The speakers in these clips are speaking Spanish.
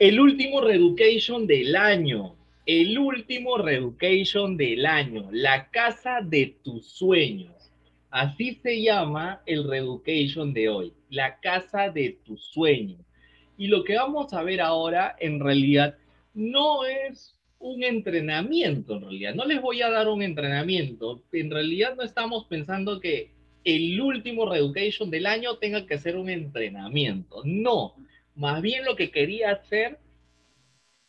El último Reeducation del año. El último Reeducation del año. La casa de tus sueños. Así se llama el Reeducation de hoy. La casa de tus sueños. Y lo que vamos a ver ahora en realidad no es un entrenamiento, en realidad. No les voy a dar un entrenamiento. En realidad no estamos pensando que el último Reeducation del año tenga que ser un entrenamiento. No más bien lo que quería hacer,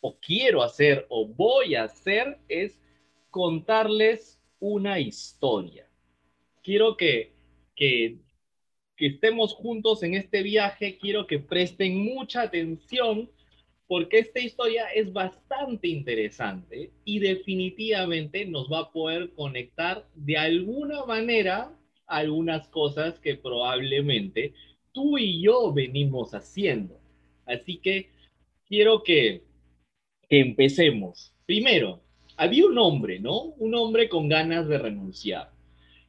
o quiero hacer, o voy a hacer, es contarles una historia. Quiero que, que, estemos juntos en este viaje, quiero que presten mucha atención porque esta historia es bastante interesante y definitivamente nos va a poder conectar de alguna manera algunas cosas que probablemente tú y yo venimos haciendo. Así que quiero que, empecemos. Primero, había un hombre, ¿no? Un hombre con ganas de renunciar.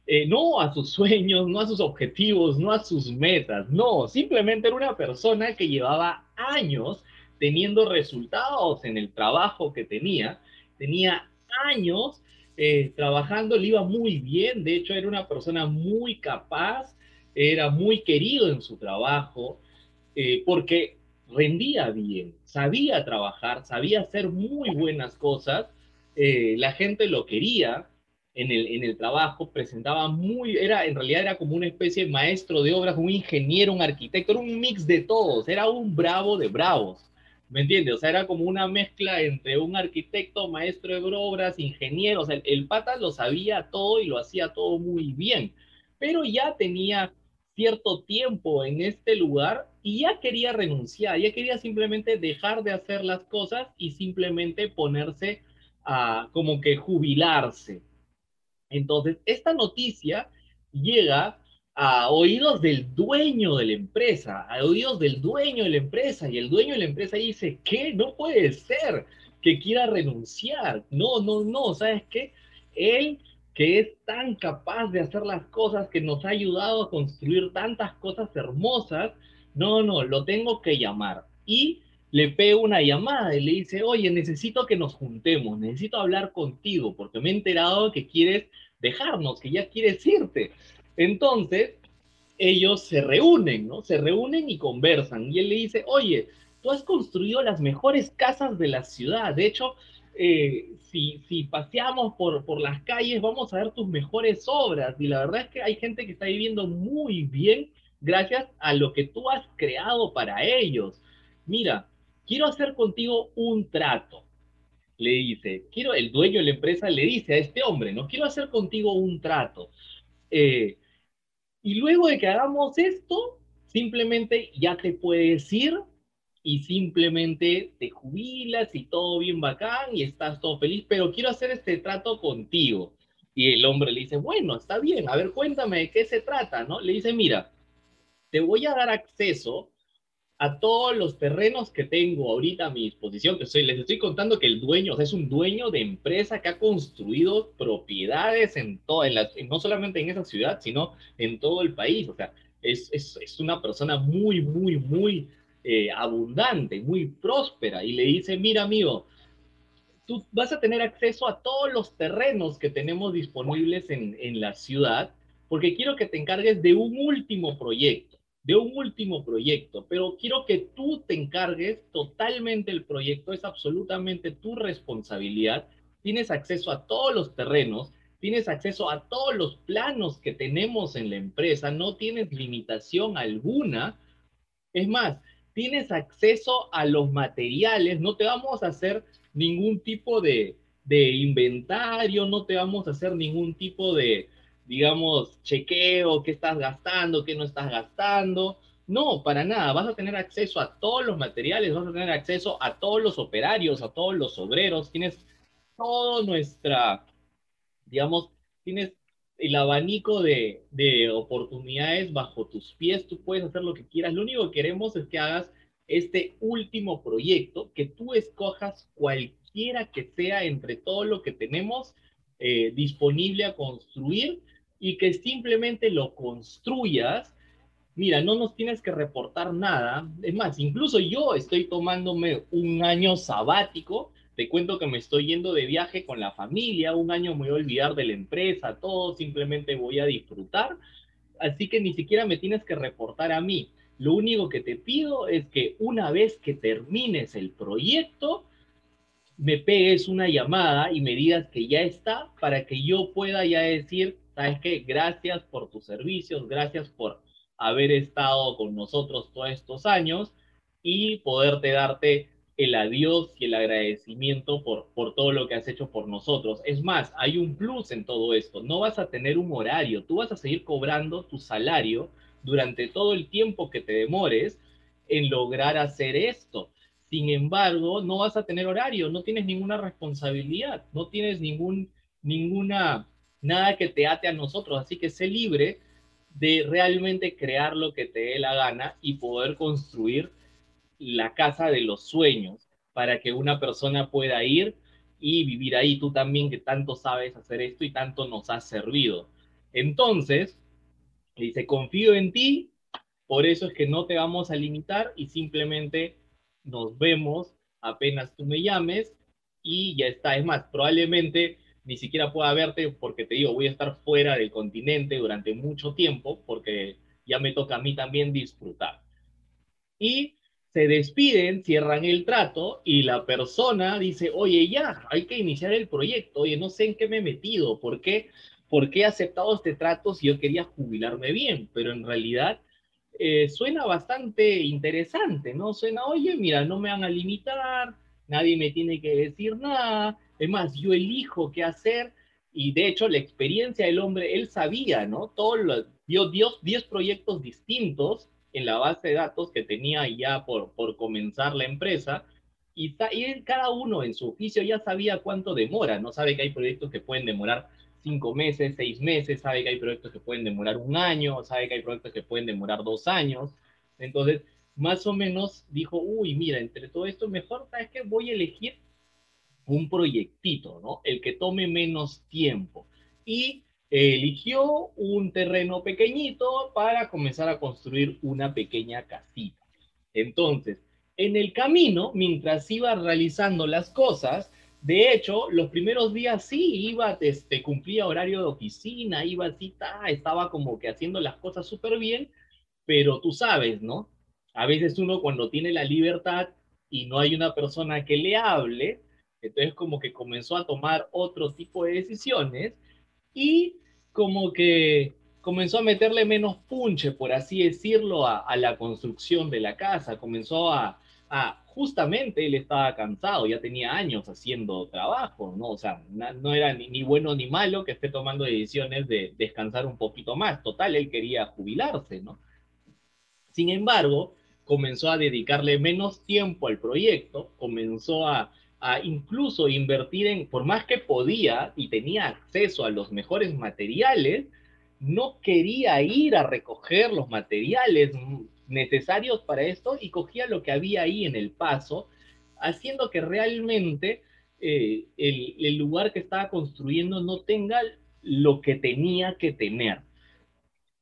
Eh, no a sus sueños, no a sus objetivos, no a sus metas, no, simplemente era una persona que llevaba años teniendo resultados en el trabajo que tenía, tenía años eh, trabajando, le iba muy bien, de hecho era una persona muy capaz, era muy querido en su trabajo, eh, porque rendía bien, sabía trabajar, sabía hacer muy buenas cosas, eh, la gente lo quería en el, en el trabajo, presentaba muy, era, en realidad era como una especie de maestro de obras, un ingeniero, un arquitecto, era un mix de todos, era un bravo de bravos, ¿me entiendes? O sea, era como una mezcla entre un arquitecto, maestro de obras, ingeniero, o sea, el, el pata lo sabía todo y lo hacía todo muy bien, pero ya tenía cierto tiempo en este lugar y ya quería renunciar, ya quería simplemente dejar de hacer las cosas y simplemente ponerse a como que jubilarse. Entonces, esta noticia llega a oídos del dueño de la empresa, a oídos del dueño de la empresa, y el dueño de la empresa dice, ¿qué? No puede ser que quiera renunciar. No, no, no, ¿sabes qué? Él que es tan capaz de hacer las cosas, que nos ha ayudado a construir tantas cosas hermosas, no, no, lo tengo que llamar. Y le pego una llamada y le dice, oye, necesito que nos juntemos, necesito hablar contigo, porque me he enterado que quieres dejarnos, que ya quieres irte. Entonces, ellos se reúnen, ¿no? Se reúnen y conversan. Y él le dice, oye, tú has construido las mejores casas de la ciudad. De hecho, eh, si, si paseamos por, por las calles, vamos a ver tus mejores obras. Y la verdad es que hay gente que está viviendo muy bien gracias a lo que tú has creado para ellos. Mira, quiero hacer contigo un trato. Le dice, quiero, el dueño de la empresa le dice a este hombre, no quiero hacer contigo un trato. Eh, y luego de que hagamos esto, simplemente ya te puedes ir y simplemente te jubilas y todo bien bacán y estás todo feliz, pero quiero hacer este trato contigo. Y el hombre le dice, bueno, está bien, a ver, cuéntame de qué se trata, ¿no? Le dice, mira, te voy a dar acceso a todos los terrenos que tengo ahorita a mi disposición, que soy, les estoy contando que el dueño, es un dueño de empresa que ha construido propiedades en todo, en la, no solamente en esa ciudad, sino en todo el país, o sea, es, es, es una persona muy, muy, muy eh, abundante, muy próspera, y le dice, mira amigo, tú vas a tener acceso a todos los terrenos que tenemos disponibles en, en la ciudad, porque quiero que te encargues de un último proyecto, de un último proyecto, pero quiero que tú te encargues totalmente el proyecto, es absolutamente tu responsabilidad, tienes acceso a todos los terrenos, tienes acceso a todos los planos que tenemos en la empresa, no tienes limitación alguna. Es más, tienes acceso a los materiales, no te vamos a hacer ningún tipo de, inventario, no te vamos a hacer ningún tipo de, digamos, chequeo, qué estás gastando, qué no estás gastando. No, para nada. Vas a tener acceso a todos los materiales, vas a tener acceso a todos los operarios, a todos los obreros. Tienes toda nuestra, digamos, tienes el abanico de, oportunidades bajo tus pies, tú puedes hacer lo que quieras. Lo único que queremos es que hagas este último proyecto, que tú escojas cualquiera que sea entre todo lo que tenemos eh, disponible a construir y que simplemente lo construyas mira, no nos tienes que reportar nada. Es más, incluso yo estoy tomándome un año sabático. Te cuento que me estoy yendo de viaje con la familia, un año me voy a olvidar de la empresa, todo, simplemente voy a disfrutar. Así que ni siquiera me tienes que reportar a mí. Lo único que te pido es que una vez que termines el proyecto, me pegues una llamada y me digas que ya está para que yo pueda ya decir, sabes qué, gracias por tus servicios, gracias por haber estado con nosotros todos estos años y poderte darte el adiós y el agradecimiento por, por todo lo que has hecho por nosotros. Es más, hay un plus en todo esto. No vas a tener un horario, tú vas a seguir cobrando tu salario durante todo el tiempo que te demores en lograr hacer esto. Sin embargo, no vas a tener horario, no tienes ninguna responsabilidad, no tienes ningún, ninguna, nada que te ate a nosotros. Así que sé libre de realmente crear lo que te dé la gana y poder construir la casa de los sueños para que una persona pueda ir y vivir ahí. Tú también que tanto sabes hacer esto y tanto nos has servido. Entonces, dice, confío en ti, por eso es que no te vamos a limitar y simplemente nos vemos apenas tú me llames y ya está. Es más, probablemente ni siquiera pueda verte porque te digo, voy a estar fuera del continente durante mucho tiempo porque ya me toca a mí también disfrutar. Y se despiden, cierran el trato y la persona dice, oye, ya, hay que iniciar el proyecto, oye, no sé en qué me he metido, ¿por qué, ¿por qué he aceptado este trato si yo quería jubilarme bien? Pero en realidad eh, suena bastante interesante, ¿no? Suena, oye, mira, no me van a limitar, nadie me tiene que decir nada, es más, yo elijo qué hacer y de hecho la experiencia del hombre, él sabía, ¿no? Todos los, dio 10 proyectos distintos en la base de datos que tenía ya por, por comenzar la empresa y, y cada uno en su oficio ya sabía cuánto demora, ¿no? Sabe que hay proyectos que pueden demorar cinco meses, seis meses, sabe que hay proyectos que pueden demorar un año, sabe que hay proyectos que pueden demorar dos años. Entonces, más o menos dijo, uy, mira, entre todo esto, mejor, ¿sabes qué? Voy a elegir un proyectito, ¿no? El que tome menos tiempo. Y eligió un terreno pequeñito para comenzar a construir una pequeña casita. Entonces, en el camino, mientras iba realizando las cosas, de hecho, los primeros días sí iba, este, cumplía horario de oficina, iba así, estaba como que haciendo las cosas súper bien, pero tú sabes, ¿no? A veces uno cuando tiene la libertad y no hay una persona que le hable, entonces como que comenzó a tomar otro tipo de decisiones y como que comenzó a meterle menos punche, por así decirlo, a, la construcción de la casa, comenzó a, justamente él estaba cansado, ya tenía años haciendo trabajo, ¿no? O sea, no era ni, bueno ni malo que esté tomando decisiones de descansar un poquito más. Total, él quería jubilarse, ¿no? Sin embargo, comenzó a dedicarle menos tiempo al proyecto, comenzó a, incluso invertir en, por más que podía y tenía acceso a los mejores materiales, no quería ir a recoger los materiales necesarios para esto y cogía lo que había ahí en el paso, haciendo que realmente eh, el lugar que estaba construyendo no tenga lo que tenía que tener.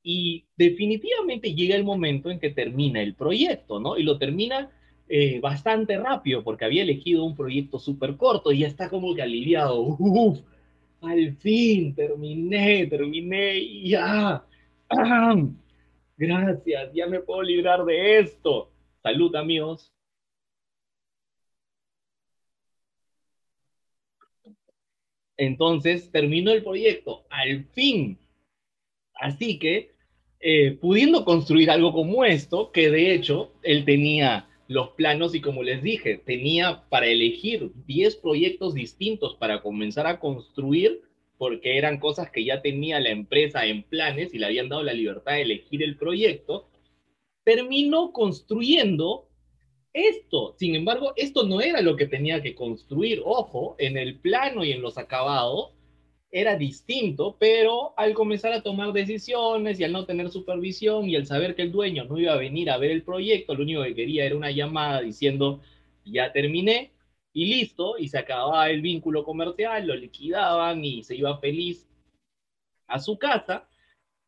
Y definitivamente llega el momento en que termina el proyecto, ¿no? Y lo termina eh, bastante rápido porque había elegido un proyecto súper corto y ya está como que aliviado. Uf, al fin terminé, terminé y ya. Gracias, ya me puedo librar de esto. Salud, amigos. Entonces terminó el proyecto, al fin. Así que, eh, pudiendo construir algo como esto, que de hecho él tenía los planos y como les dije, tenía para elegir 10 proyectos distintos para comenzar a construir porque eran cosas que ya tenía la empresa en planes y le habían dado la libertad de elegir el proyecto, terminó construyendo esto. Sin embargo, esto no era lo que tenía que construir. Ojo, en el plano y en los acabados era distinto, pero al comenzar a tomar decisiones y al no tener supervisión y al saber que el dueño no iba a venir a ver el proyecto, lo único que quería era una llamada diciendo, ya terminé, y listo, y se acababa el vínculo comercial, lo liquidaban y se iba feliz a su casa,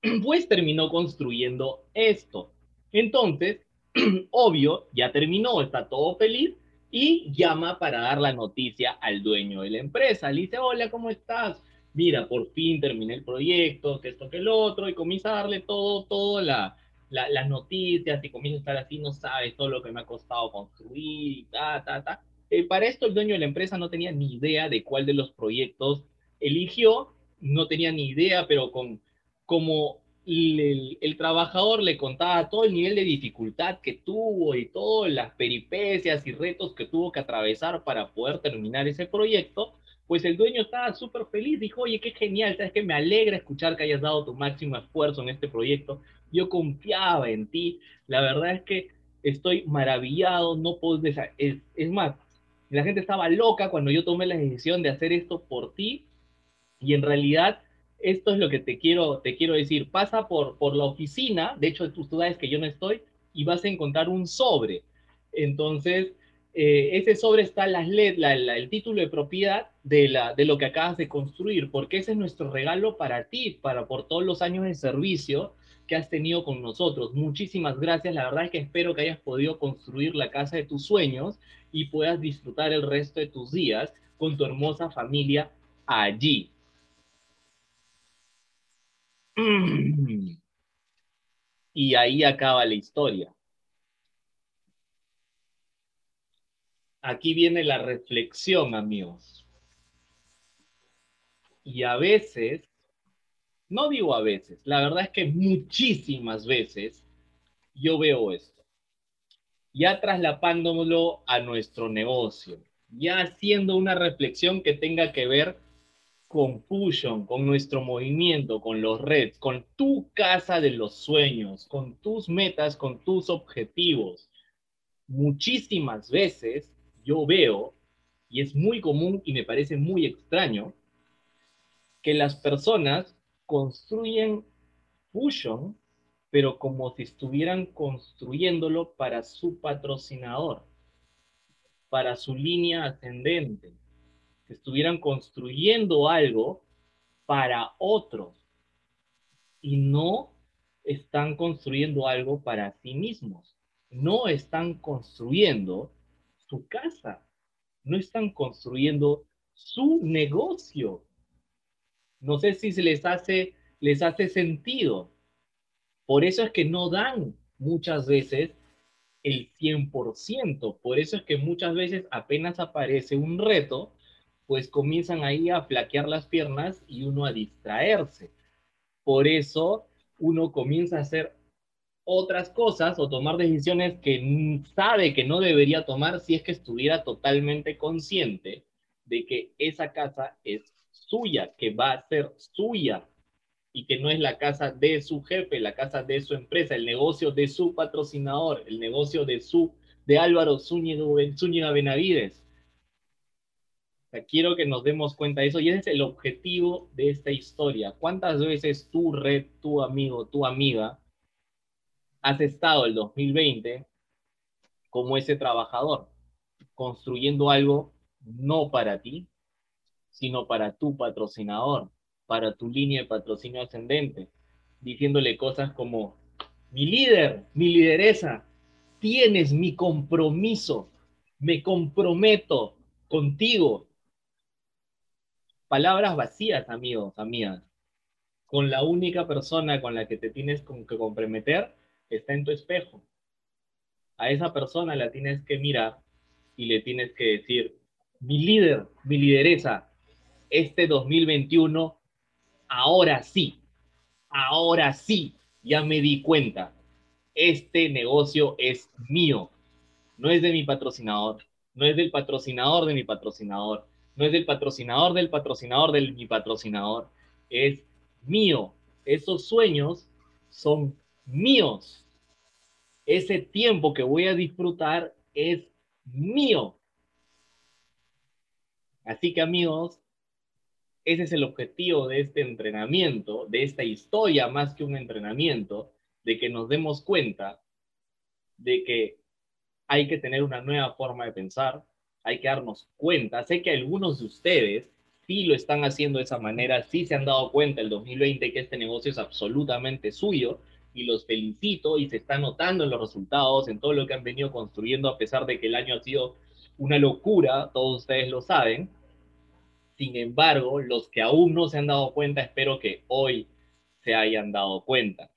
pues terminó construyendo esto. Entonces, obvio, ya terminó, está todo feliz y llama para dar la noticia al dueño de la empresa. Le dice, hola, ¿cómo estás? Mira, por fin terminé el proyecto, que esto, que el otro, y comienza a darle todo, todo la, las noticias y comienza a estar así, no sabes todo lo que me ha costado construir y ta, ta, ta. Eh, para esto el dueño de la empresa no tenía ni idea de cuál de los proyectos eligió, no tenía ni idea, pero con como el, el, trabajador le contaba todo el nivel de dificultad que tuvo y todas las peripecias y retos que tuvo que atravesar para poder terminar ese proyecto, pues el dueño estaba súper feliz, dijo, oye, qué genial, sabes que me alegra escuchar que hayas dado tu máximo esfuerzo en este proyecto, yo confiaba en ti, la verdad es que estoy maravillado, no puedo, es, es más, la gente estaba loca cuando yo tomé la decisión de hacer esto por ti. Y en realidad esto es lo que te quiero, te quiero decir, pasa por, por la oficina, de hecho tú sabes que yo no estoy, y vas a encontrar un sobre. Entonces, eh, ese sobre está las la, el título de propiedad de, la, de lo que acabas de construir, porque ese es nuestro regalo para ti, para por todos los años de servicio que has tenido con nosotros. Muchísimas gracias. La verdad es que espero que hayas podido construir la casa de tus sueños y puedas disfrutar el resto de tus días con tu hermosa familia allí. Y ahí acaba la historia. Aquí viene la reflexión, amigos. Y a veces no digo a veces, la verdad es que muchísimas veces yo veo esto. Ya traslapándolo a nuestro negocio, ya haciendo una reflexión que tenga que ver con Fusion, con nuestro movimiento, con los Reds, con tu casa de los sueños, con tus metas, con tus objetivos. Muchísimas veces yo veo, y es muy común y me parece muy extraño, que las personas construyen Fusion, pero como si estuvieran construyéndolo para su patrocinador, para su línea ascendente, que estuvieran construyendo algo para otros y no están construyendo algo para sí mismos, no están construyendo su casa, no están construyendo su negocio, no sé si se les hace, les hace sentido. Por eso es que no dan muchas veces el 100%. Por eso es que muchas veces apenas aparece un reto, pues comienzan ahí a flaquear las piernas y uno a distraerse. Por eso uno comienza a hacer otras cosas o tomar decisiones que sabe que no debería tomar si es que estuviera totalmente consciente de que esa casa es suya, que va a ser suya y que no es la casa de su jefe, la casa de su empresa, el negocio de su patrocinador, el negocio de su de Álvaro Zúñiga, Benavides. quiero que nos demos cuenta de eso y ese es el objetivo de esta historia. ¿Cuántas veces tu red, tu amigo, tu amiga, has estado el 2020 como ese trabajador, construyendo algo no para ti, sino para tu patrocinador, para tu línea de patrocinio ascendente, diciéndole cosas como, mi líder, mi lideresa, tienes mi compromiso, me comprometo contigo. Palabras vacías, amigos, amigas. Con la única persona con la que te tienes que comprometer está en tu espejo. A esa persona la tienes que mirar y le tienes que decir, mi líder, mi lideresa, este 2021, ahora sí, ahora sí, ya me di cuenta, este negocio es mío, no es de mi patrocinador, no es del patrocinador de mi patrocinador, no es del patrocinador del patrocinador de mi patrocinador, es mío. Esos sueños son míos. Ese tiempo que voy a disfrutar es mío. Así que amigos, ese es el objetivo de este entrenamiento, de esta historia más que un entrenamiento, de que nos demos cuenta de que hay que tener una nueva forma de pensar, hay que darnos cuenta. Sé que algunos de ustedes sí lo están haciendo de esa manera, sí se han dado cuenta el 2020 que este negocio es absolutamente suyo y los felicito y se está notando en los resultados, en todo lo que han venido construyendo, a pesar de que el año ha sido una locura, todos ustedes lo saben. Sin embargo, los que aún no se han dado cuenta, espero que hoy se hayan dado cuenta.